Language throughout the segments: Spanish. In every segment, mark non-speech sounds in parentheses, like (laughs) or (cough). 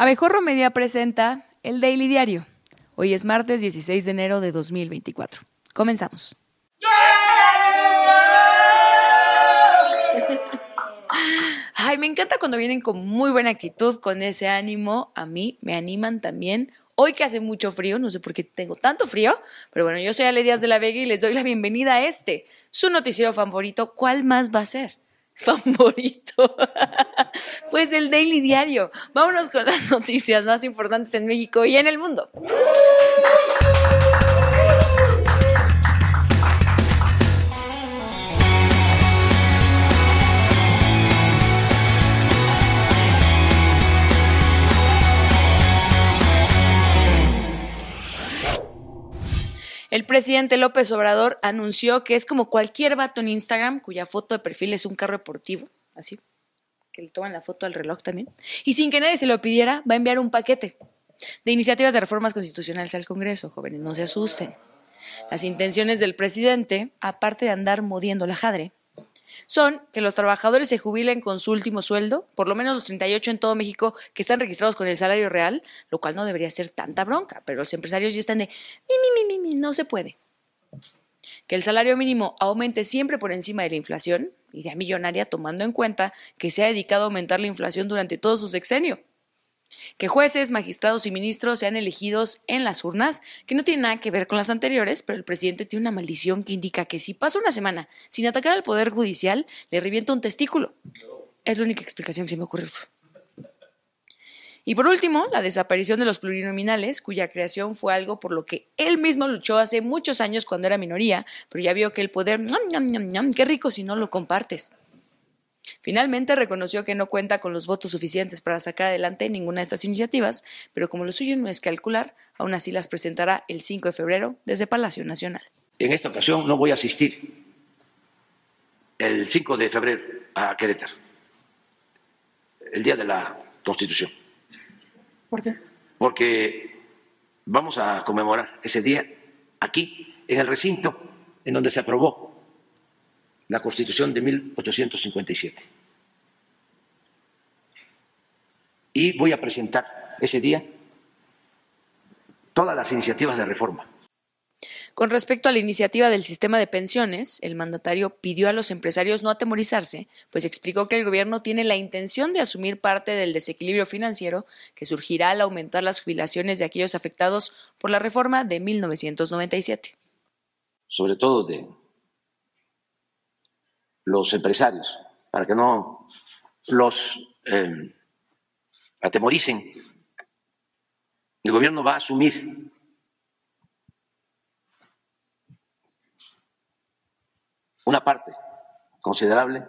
Abejorro Media presenta el Daily Diario. Hoy es martes 16 de enero de 2024. Comenzamos. (laughs) Ay, me encanta cuando vienen con muy buena actitud, con ese ánimo. A mí me animan también. Hoy que hace mucho frío, no sé por qué tengo tanto frío, pero bueno, yo soy Ale Díaz de la Vega y les doy la bienvenida a este, su noticiero favorito. ¿Cuál más va a ser? (laughs) Favorito. (laughs) Pues el Daily Diario. Vámonos con las (laughs) noticias más importantes en México y en el mundo. Presidente López Obrador anunció que es como cualquier vato en Instagram cuya foto de perfil es un carro deportivo, así, que le toman la foto al reloj también, y sin que nadie se lo pidiera, va a enviar un paquete de iniciativas de reformas constitucionales al Congreso, jóvenes, no se asusten. Las intenciones del presidente, aparte de andar modiendo la jadre, son que los trabajadores se jubilen con su último sueldo, por lo menos los 38 en todo México que están registrados con el salario real, lo cual no debería ser tanta bronca, pero los empresarios ya están de, mi, mi, mi, mi, no se puede. Que el salario mínimo aumente siempre por encima de la inflación, idea millonaria tomando en cuenta que se ha dedicado a aumentar la inflación durante todo su sexenio que jueces, magistrados y ministros sean elegidos en las urnas, que no tiene nada que ver con las anteriores, pero el presidente tiene una maldición que indica que si pasa una semana sin atacar al Poder Judicial, le revienta un testículo. Es la única explicación que se me ocurre. Y por último, la desaparición de los plurinominales, cuya creación fue algo por lo que él mismo luchó hace muchos años cuando era minoría, pero ya vio que el poder, qué rico si no lo compartes. Finalmente reconoció que no cuenta con los votos suficientes para sacar adelante ninguna de estas iniciativas, pero como lo suyo no es calcular, aún así las presentará el 5 de febrero desde Palacio Nacional. En esta ocasión no voy a asistir el 5 de febrero a Querétaro, el día de la Constitución. ¿Por qué? Porque vamos a conmemorar ese día aquí, en el recinto en donde se aprobó la Constitución de 1857. Y voy a presentar ese día todas las iniciativas de reforma. Con respecto a la iniciativa del sistema de pensiones, el mandatario pidió a los empresarios no atemorizarse, pues explicó que el gobierno tiene la intención de asumir parte del desequilibrio financiero que surgirá al aumentar las jubilaciones de aquellos afectados por la reforma de 1997. Sobre todo de los empresarios, para que no los eh, atemoricen. El gobierno va a asumir una parte considerable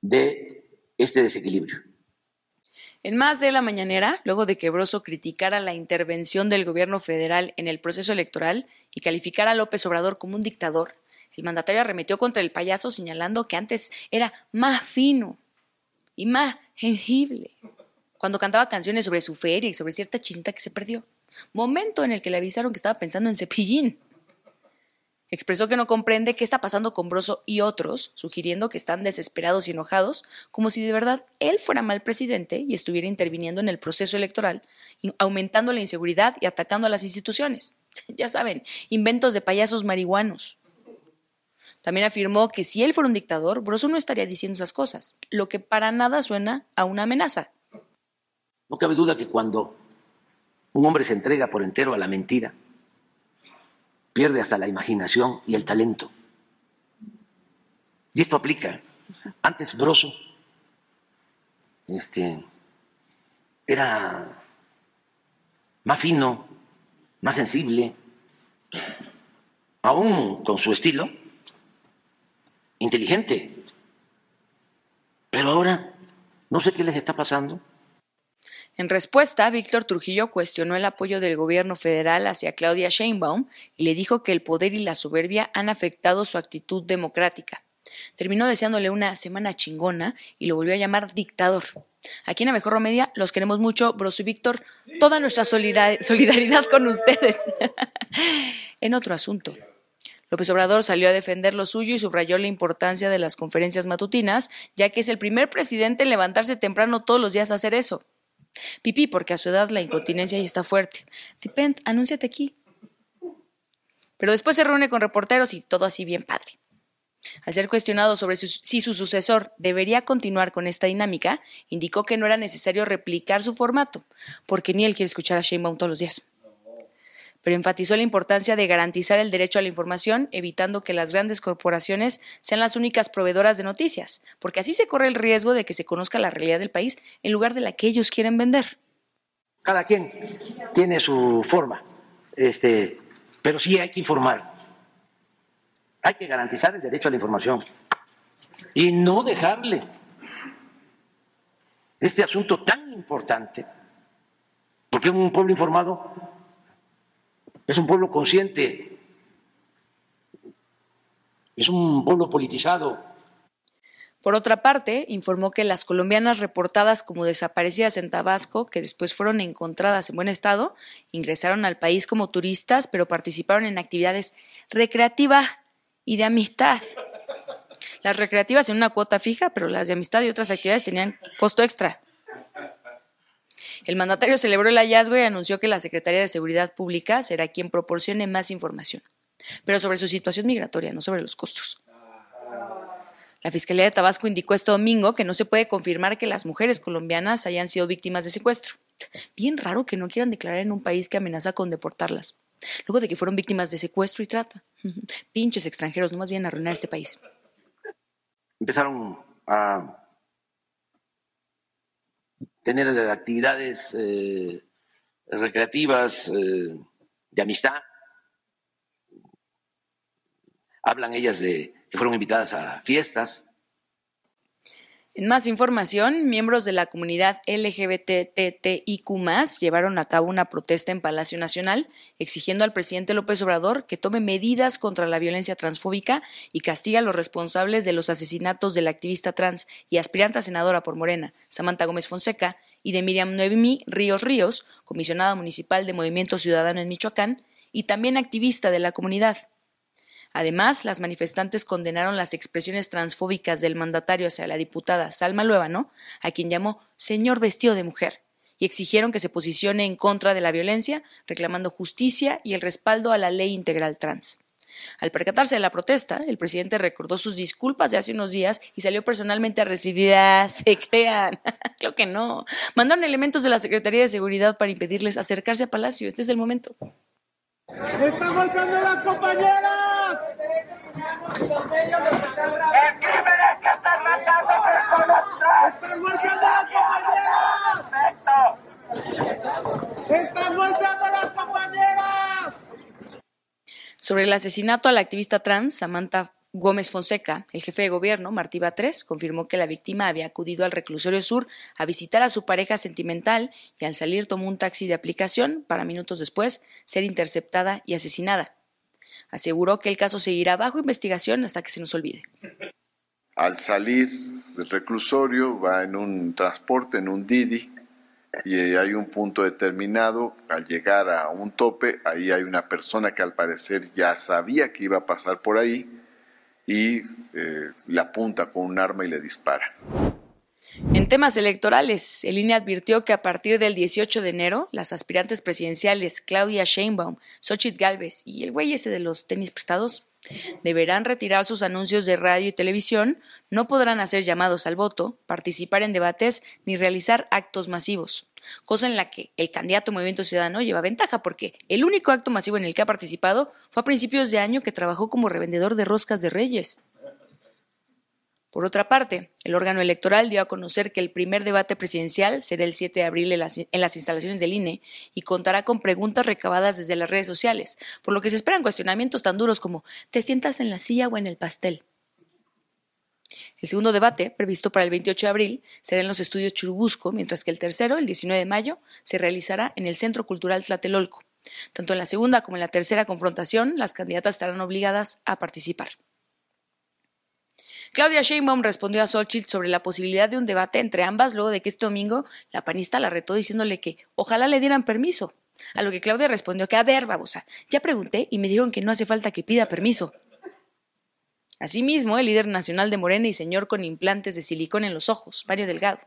de este desequilibrio. En más de la mañanera, luego de que Broso criticara la intervención del gobierno federal en el proceso electoral y calificara a López Obrador como un dictador, el mandatario arremetió contra el payaso señalando que antes era más fino y más gengible cuando cantaba canciones sobre su feria y sobre cierta chinita que se perdió. Momento en el que le avisaron que estaba pensando en cepillín. Expresó que no comprende qué está pasando con Broso y otros, sugiriendo que están desesperados y enojados, como si de verdad él fuera mal presidente y estuviera interviniendo en el proceso electoral, aumentando la inseguridad y atacando a las instituciones. (laughs) ya saben, inventos de payasos marihuanos. También afirmó que si él fuera un dictador, Broso no estaría diciendo esas cosas, lo que para nada suena a una amenaza. No cabe duda que cuando un hombre se entrega por entero a la mentira, pierde hasta la imaginación y el talento. Y esto aplica. Antes Broso este, era más fino, más sensible, aún con su estilo inteligente. Pero ahora no sé qué les está pasando. En respuesta, Víctor Trujillo cuestionó el apoyo del gobierno federal hacia Claudia Sheinbaum y le dijo que el poder y la soberbia han afectado su actitud democrática. Terminó deseándole una semana chingona y lo volvió a llamar dictador. Aquí en Mejor Media los queremos mucho, Broso y Víctor, toda nuestra solidaridad con ustedes. (laughs) en otro asunto. López Obrador salió a defender lo suyo y subrayó la importancia de las conferencias matutinas, ya que es el primer presidente en levantarse temprano todos los días a hacer eso. Pipí, porque a su edad la incontinencia ya está fuerte. Depend, anúnciate aquí. Pero después se reúne con reporteros y todo así bien padre. Al ser cuestionado sobre si su sucesor debería continuar con esta dinámica, indicó que no era necesario replicar su formato, porque ni él quiere escuchar a Sheinbaum todos los días. Pero enfatizó la importancia de garantizar el derecho a la información, evitando que las grandes corporaciones sean las únicas proveedoras de noticias, porque así se corre el riesgo de que se conozca la realidad del país en lugar de la que ellos quieren vender. Cada quien tiene su forma, este, pero sí hay que informar hay que garantizar el derecho a la información y no dejarle este asunto tan importante, porque un pueblo informado es un pueblo consciente, es un pueblo politizado. Por otra parte, informó que las colombianas reportadas como desaparecidas en Tabasco, que después fueron encontradas en buen estado, ingresaron al país como turistas, pero participaron en actividades recreativas y de amistad. Las recreativas en una cuota fija, pero las de amistad y otras actividades tenían costo extra. El mandatario celebró el hallazgo y anunció que la Secretaría de Seguridad Pública será quien proporcione más información, pero sobre su situación migratoria, no sobre los costos. La Fiscalía de Tabasco indicó este domingo que no se puede confirmar que las mujeres colombianas hayan sido víctimas de secuestro. Bien raro que no quieran declarar en un país que amenaza con deportarlas luego de que fueron víctimas de secuestro y trata. Pinches extranjeros, no más bien arruinar este país. Empezaron a tener actividades eh, recreativas, eh, de amistad. Hablan ellas de que fueron invitadas a fiestas, en más información, miembros de la comunidad LGBTTIQ llevaron a cabo una protesta en Palacio Nacional exigiendo al presidente López Obrador que tome medidas contra la violencia transfóbica y castigue a los responsables de los asesinatos de la activista trans y aspirante a senadora por Morena, Samantha Gómez Fonseca, y de Miriam Noemí Ríos Ríos, comisionada municipal de Movimiento Ciudadano en Michoacán y también activista de la comunidad. Además, las manifestantes condenaron las expresiones transfóbicas del mandatario hacia la diputada Salma Luébano, a quien llamó señor vestido de mujer, y exigieron que se posicione en contra de la violencia, reclamando justicia y el respaldo a la ley integral trans. Al percatarse de la protesta, el presidente recordó sus disculpas de hace unos días y salió personalmente a recibir a... (laughs) Se crean. (laughs) Creo que no. Mandaron elementos de la Secretaría de Seguridad para impedirles acercarse a Palacio. Este es el momento. ¡Están golpeando las compañeras! ¡El crimen es que están matando personas! ¡Están las compañeras! ¡Están golpeando las compañeras! Sobre el asesinato a la activista trans Samantha Gómez Fonseca, el jefe de gobierno, Martí Batres, confirmó que la víctima había acudido al reclusorio sur a visitar a su pareja sentimental y al salir tomó un taxi de aplicación para minutos después ser interceptada y asesinada. Aseguró que el caso seguirá bajo investigación hasta que se nos olvide. Al salir del reclusorio va en un transporte, en un Didi, y hay un punto determinado, al llegar a un tope, ahí hay una persona que al parecer ya sabía que iba a pasar por ahí, y eh, le apunta con un arma y le dispara. En temas electorales, el INE advirtió que a partir del 18 de enero, las aspirantes presidenciales Claudia Sheinbaum, Xochitl Galvez y el güey ese de los tenis prestados deberán retirar sus anuncios de radio y televisión, no podrán hacer llamados al voto, participar en debates ni realizar actos masivos cosa en la que el candidato Movimiento Ciudadano lleva ventaja, porque el único acto masivo en el que ha participado fue a principios de año que trabajó como revendedor de roscas de reyes. Por otra parte, el órgano electoral dio a conocer que el primer debate presidencial será el 7 de abril en las, en las, instalaciones del INE y contará con preguntas recabadas desde las redes sociales, por lo que se esperan cuestionamientos tan duros como ¿te sientas en la silla o en el pastel? El segundo debate, previsto para el 28 de abril, será en los estudios Churubusco, mientras que el tercero, el 19 de mayo, se realizará en el Centro Cultural Tlatelolco. Tanto en la segunda como en la tercera confrontación, las candidatas estarán obligadas a participar. Claudia Sheinbaum respondió a Solchit sobre la posibilidad de un debate entre ambas luego de que este domingo la panista la retó diciéndole que ojalá le dieran permiso. A lo que Claudia respondió que, a ver, babosa, ya pregunté y me dijeron que no hace falta que pida permiso. Asimismo, el líder nacional de Morena y señor con implantes de silicón en los ojos, Mario Delgado,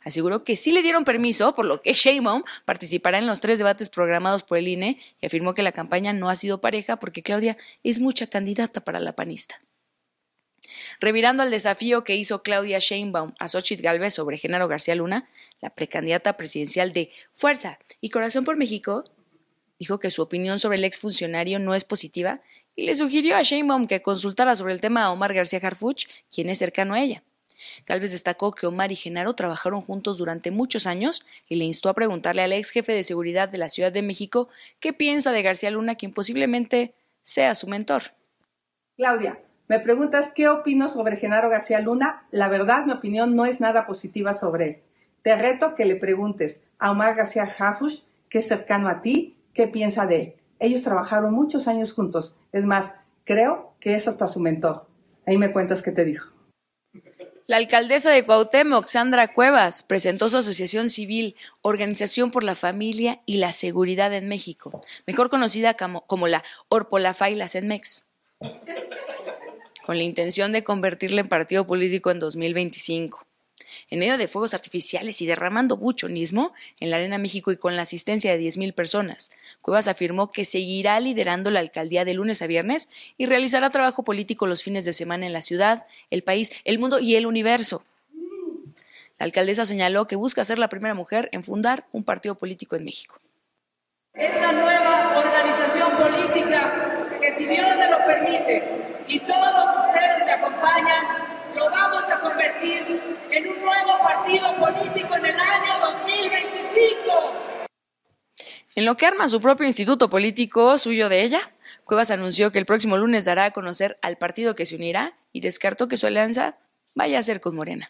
aseguró que sí le dieron permiso, por lo que Sheinbaum participará en los tres debates programados por el INE y afirmó que la campaña no ha sido pareja porque Claudia es mucha candidata para la panista. Revirando al desafío que hizo Claudia Sheinbaum a Xochitl Galvez sobre Genaro García Luna, la precandidata presidencial de Fuerza y Corazón por México, dijo que su opinión sobre el exfuncionario no es positiva y le sugirió a Sheinbaum que consultara sobre el tema a Omar García Harfuch, quien es cercano a ella. Galvez destacó que Omar y Genaro trabajaron juntos durante muchos años y le instó a preguntarle al ex jefe de seguridad de la Ciudad de México qué piensa de García Luna, quien posiblemente sea su mentor. Claudia, me preguntas qué opino sobre Genaro García Luna. La verdad, mi opinión no es nada positiva sobre él. Te reto que le preguntes a Omar García Harfuch, que es cercano a ti, qué piensa de él. Ellos trabajaron muchos años juntos. Es más, creo que es hasta su mentor. Ahí me cuentas qué te dijo. La alcaldesa de Cuauhtémoc, Sandra Cuevas, presentó su asociación civil, Organización por la Familia y la Seguridad en México, mejor conocida como, como la Orpolafay Senmex, con la intención de convertirla en partido político en 2025 en medio de fuegos artificiales y derramando buchonismo en la Arena México y con la asistencia de 10.000 personas. Cuevas afirmó que seguirá liderando la alcaldía de lunes a viernes y realizará trabajo político los fines de semana en la ciudad, el país, el mundo y el universo. La alcaldesa señaló que busca ser la primera mujer en fundar un partido político en México. Esta nueva organización política, que si Dios me lo permite y todos ustedes me acompañan, lo vamos a convertir en un nuevo partido político en el año 2025. En lo que arma su propio instituto político suyo de ella, Cuevas anunció que el próximo lunes dará a conocer al partido que se unirá y descartó que su alianza vaya a ser con Morena.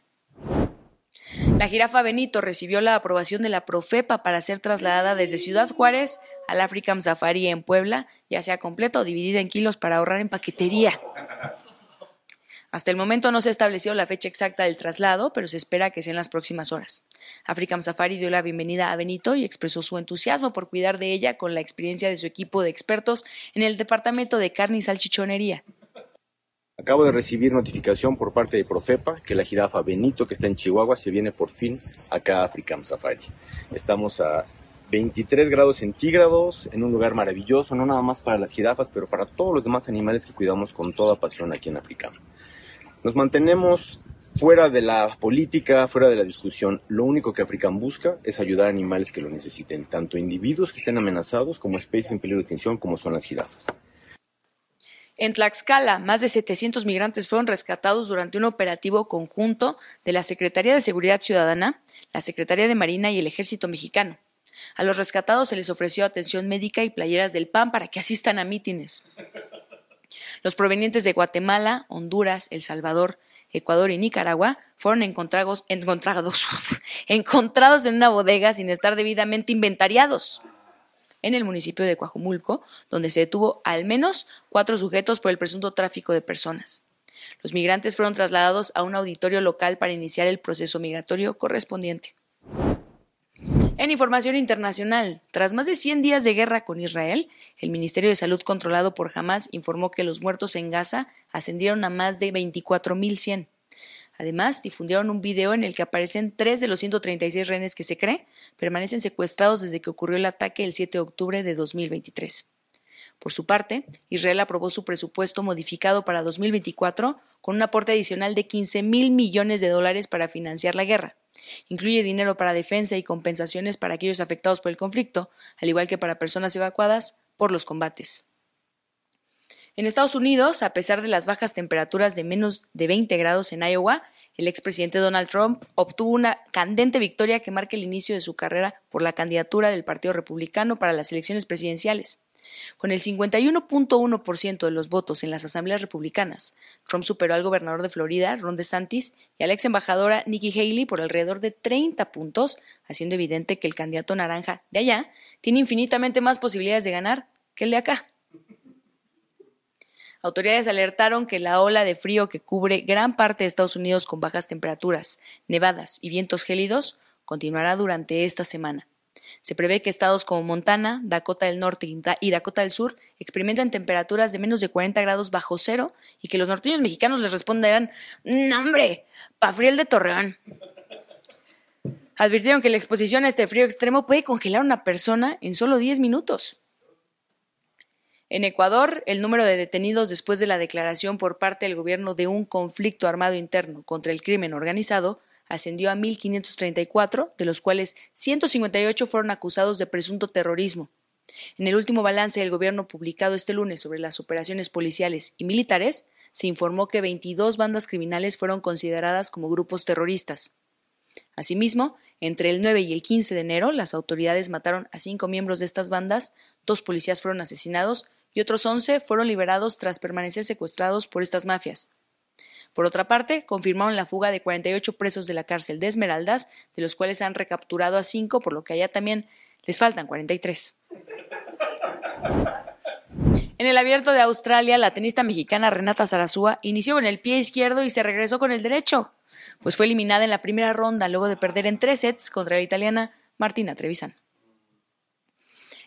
La jirafa Benito recibió la aprobación de la Profepa para ser trasladada desde Ciudad Juárez al African Safari en Puebla, ya sea completa o dividida en kilos para ahorrar en paquetería. Hasta el momento no se estableció la fecha exacta del traslado, pero se espera que sea en las próximas horas. African Safari dio la bienvenida a Benito y expresó su entusiasmo por cuidar de ella con la experiencia de su equipo de expertos en el departamento de carne y salchichonería. Acabo de recibir notificación por parte de Profepa que la jirafa Benito, que está en Chihuahua, se viene por fin acá a African Safari. Estamos a 23 grados centígrados en un lugar maravilloso, no nada más para las jirafas, pero para todos los demás animales que cuidamos con toda pasión aquí en African. Nos mantenemos fuera de la política, fuera de la discusión. Lo único que African busca es ayudar a animales que lo necesiten, tanto individuos que estén amenazados como especies en peligro de extinción, como son las jirafas. En Tlaxcala, más de 700 migrantes fueron rescatados durante un operativo conjunto de la Secretaría de Seguridad Ciudadana, la Secretaría de Marina y el Ejército Mexicano. A los rescatados se les ofreció atención médica y playeras del PAN para que asistan a mítines. Los provenientes de Guatemala, Honduras, El Salvador, Ecuador y Nicaragua fueron encontrados, encontrados, (laughs) encontrados en una bodega sin estar debidamente inventariados en el municipio de Coajumulco, donde se detuvo al menos cuatro sujetos por el presunto tráfico de personas. Los migrantes fueron trasladados a un auditorio local para iniciar el proceso migratorio correspondiente. En información internacional, tras más de 100 días de guerra con Israel, el Ministerio de Salud controlado por Hamas informó que los muertos en Gaza ascendieron a más de 24.100. Además, difundieron un video en el que aparecen tres de los 136 rehenes que se cree permanecen secuestrados desde que ocurrió el ataque el 7 de octubre de 2023. Por su parte, Israel aprobó su presupuesto modificado para 2024 con un aporte adicional de 15 mil millones de dólares para financiar la guerra. Incluye dinero para defensa y compensaciones para aquellos afectados por el conflicto, al igual que para personas evacuadas por los combates. En Estados Unidos, a pesar de las bajas temperaturas de menos de 20 grados en Iowa, el expresidente Donald Trump obtuvo una candente victoria que marca el inicio de su carrera por la candidatura del Partido Republicano para las elecciones presidenciales. Con el 51.1% de los votos en las asambleas republicanas, Trump superó al gobernador de Florida, Ron DeSantis, y a la ex embajadora Nikki Haley por alrededor de 30 puntos, haciendo evidente que el candidato naranja de allá tiene infinitamente más posibilidades de ganar que el de acá. Autoridades alertaron que la ola de frío que cubre gran parte de Estados Unidos con bajas temperaturas, nevadas y vientos gélidos continuará durante esta semana. Se prevé que estados como Montana, Dakota del Norte y Dakota del Sur experimenten temperaturas de menos de 40 grados bajo cero y que los norteños mexicanos les responderán, no hombre, de Torreón. Advirtieron que la exposición a este frío extremo puede congelar a una persona en solo 10 minutos. En Ecuador, el número de detenidos después de la declaración por parte del gobierno de un conflicto armado interno contra el crimen organizado ascendió a 1.534, de los cuales 158 fueron acusados de presunto terrorismo. En el último balance del gobierno publicado este lunes sobre las operaciones policiales y militares, se informó que 22 bandas criminales fueron consideradas como grupos terroristas. Asimismo, entre el 9 y el 15 de enero, las autoridades mataron a cinco miembros de estas bandas, dos policías fueron asesinados y otros 11 fueron liberados tras permanecer secuestrados por estas mafias. Por otra parte, confirmaron la fuga de 48 presos de la cárcel de Esmeraldas, de los cuales han recapturado a cinco, por lo que allá también les faltan 43. En el abierto de Australia, la tenista mexicana Renata Zarazúa inició con el pie izquierdo y se regresó con el derecho, pues fue eliminada en la primera ronda luego de perder en tres sets contra la italiana Martina Trevisan.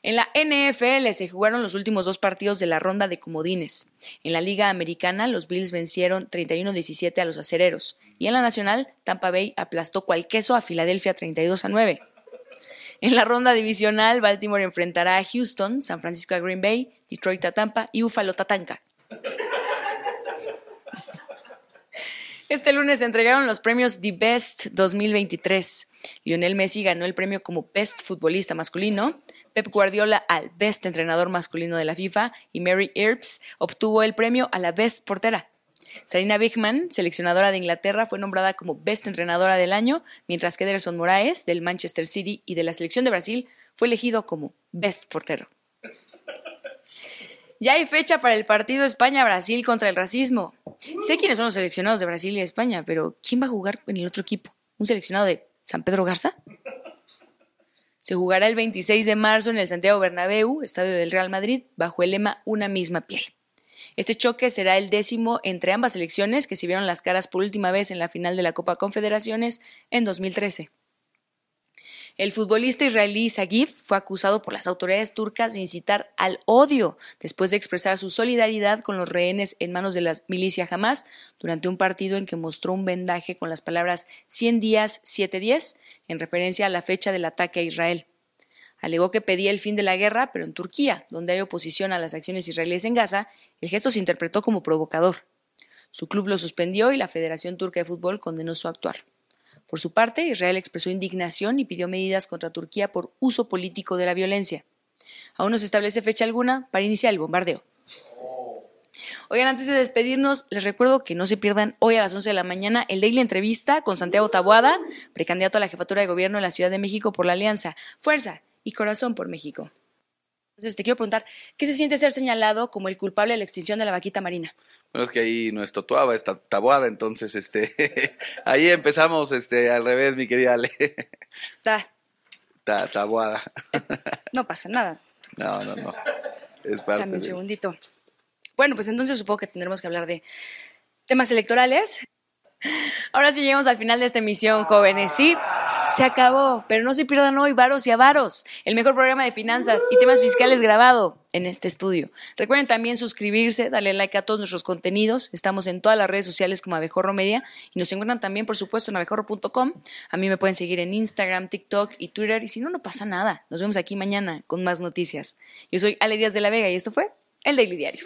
En la NFL se jugaron los últimos dos partidos de la ronda de comodines. En la Liga Americana, los Bills vencieron 31-17 a los acereros. Y en la Nacional, Tampa Bay aplastó cual queso a Filadelfia 32 9. En la ronda divisional, Baltimore enfrentará a Houston, San Francisco a Green Bay, Detroit a Tampa y Buffalo Tatanka. Este lunes se entregaron los premios The Best 2023. Lionel Messi ganó el premio como Best Futbolista Masculino, Pep Guardiola al Best Entrenador Masculino de la FIFA y Mary Earps obtuvo el premio a la Best Portera. Sarina Bigman, seleccionadora de Inglaterra, fue nombrada como Best Entrenadora del Año, mientras que Ederson Moraes, del Manchester City y de la selección de Brasil, fue elegido como Best Portero. Ya hay fecha para el partido España-Brasil contra el racismo. Sé quiénes son los seleccionados de Brasil y España, pero ¿quién va a jugar en el otro equipo? ¿Un seleccionado de San Pedro Garza? Se jugará el 26 de marzo en el Santiago Bernabéu, estadio del Real Madrid, bajo el lema Una misma piel. Este choque será el décimo entre ambas selecciones que se vieron las caras por última vez en la final de la Copa Confederaciones en 2013. El futbolista israelí Sagif fue acusado por las autoridades turcas de incitar al odio después de expresar su solidaridad con los rehenes en manos de la milicia Hamas durante un partido en que mostró un vendaje con las palabras 100 días, 7 días en referencia a la fecha del ataque a Israel. Alegó que pedía el fin de la guerra, pero en Turquía, donde hay oposición a las acciones israelíes en Gaza, el gesto se interpretó como provocador. Su club lo suspendió y la Federación Turca de Fútbol condenó su actuar. Por su parte, Israel expresó indignación y pidió medidas contra Turquía por uso político de la violencia. Aún no se establece fecha alguna para iniciar el bombardeo. Oigan, antes de despedirnos, les recuerdo que no se pierdan hoy a las 11 de la mañana el Daily Entrevista con Santiago Taboada, precandidato a la jefatura de gobierno de la Ciudad de México por la Alianza Fuerza y Corazón por México. Entonces te quiero preguntar, ¿qué se siente ser señalado como el culpable de la extinción de la vaquita marina? Bueno, es que ahí no es Totuaba, es Taboada, entonces este, (laughs) ahí empezamos este, al revés, mi querida Ale. Ta. Ta, tabuada. (laughs) No pasa nada. No, no, no. Es parte Dame un de- segundito. Bueno, pues entonces supongo que tendremos que hablar de temas electorales. Ahora sí llegamos al final de esta emisión, jóvenes. Sí, se acabó, pero no se pierdan hoy Varos y Avaros, el mejor programa de finanzas y temas fiscales grabado en este estudio. Recuerden también suscribirse, darle like a todos nuestros contenidos. Estamos en todas las redes sociales como Abejorro Media y nos encuentran también, por supuesto, en abejorro.com. A mí me pueden seguir en Instagram, TikTok y Twitter. Y si no, no pasa nada. Nos vemos aquí mañana con más noticias. Yo soy Ale Díaz de la Vega y esto fue El Daily Diario.